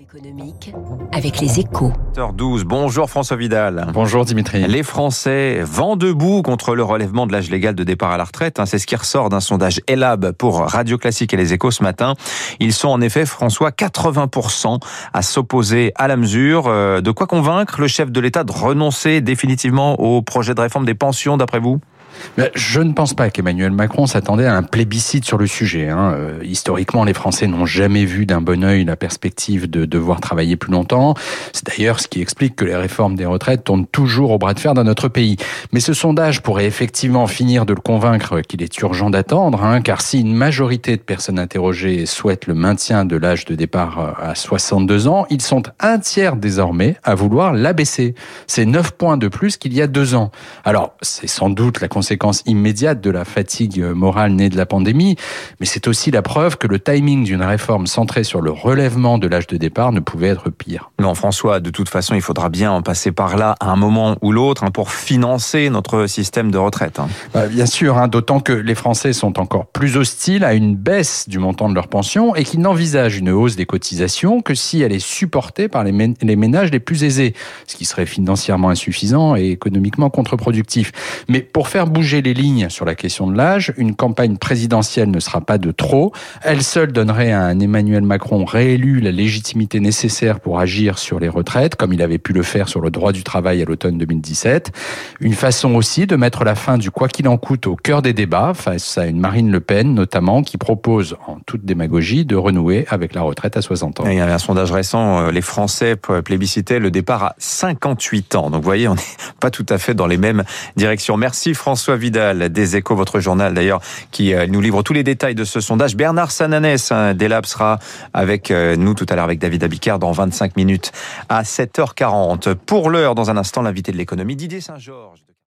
économique avec les échos. 12 Bonjour François Vidal. Bonjour Dimitri. Les Français vent debout contre le relèvement de l'âge légal de départ à la retraite. Hein. C'est ce qui ressort d'un sondage Elab pour Radio Classique et les échos ce matin. Ils sont en effet, François, 80% à s'opposer à la mesure. Euh, de quoi convaincre le chef de l'État de renoncer définitivement au projet de réforme des pensions d'après vous? Je ne pense pas qu'Emmanuel Macron s'attendait à un plébiscite sur le sujet. Hein. Euh, historiquement, les Français n'ont jamais vu d'un bon œil la perspective de devoir travailler plus longtemps. C'est d'ailleurs ce qui explique que les réformes des retraites tournent toujours au bras de fer dans notre pays. Mais ce sondage pourrait effectivement finir de le convaincre qu'il est urgent d'attendre, hein, car si une majorité de personnes interrogées souhaitent le maintien de l'âge de départ à 62 ans, ils sont un tiers désormais à vouloir l'abaisser. C'est 9 points de plus qu'il y a deux ans. Alors, c'est sans doute la conséquence immédiate de la fatigue morale née de la pandémie, mais c'est aussi la preuve que le timing d'une réforme centrée sur le relèvement de l'âge de départ ne pouvait être pire. François, de toute façon, il faudra bien en passer par là à un moment ou l'autre hein, pour financer notre système de retraite. Hein. Bah, bien sûr, hein, d'autant que les Français sont encore plus hostiles à une baisse du montant de leur pension et qu'ils n'envisagent une hausse des cotisations que si elle est supportée par les ménages les plus aisés, ce qui serait financièrement insuffisant et économiquement contre-productif. Mais pour faire bouger les lignes sur la question de l'âge. Une campagne présidentielle ne sera pas de trop. Elle seule donnerait à un Emmanuel Macron réélu la légitimité nécessaire pour agir sur les retraites, comme il avait pu le faire sur le droit du travail à l'automne 2017. Une façon aussi de mettre la fin du quoi qu'il en coûte au cœur des débats face à une Marine Le Pen notamment qui propose en toute démagogie de renouer avec la retraite à 60 ans. il y avait un sondage récent, euh, les Français plébiscitaient le départ à 58 ans. Donc vous voyez, on n'est pas tout à fait dans les mêmes directions. Merci François. Vidal des Échos, votre journal d'ailleurs, qui euh, nous livre tous les détails de ce sondage. Bernard Sananès hein, d'Elab sera avec euh, nous tout à l'heure avec David Abicard dans 25 à 7h40. Pour l'heure, dans un instant, l'invité de l'économie, Didier Saint-Georges.